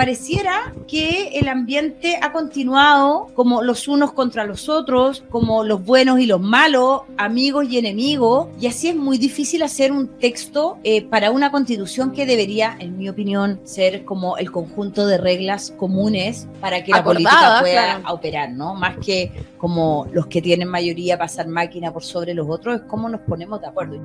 pareciera que el ambiente ha continuado como los unos contra los otros, como los buenos y los malos, amigos y enemigos, y así es muy difícil hacer un texto eh, para una constitución que debería, en mi opinión, ser como el conjunto de reglas comunes para que la política pueda operar, ¿no? Más que como los que tienen mayoría pasar máquina por sobre los otros, es cómo nos ponemos de acuerdo.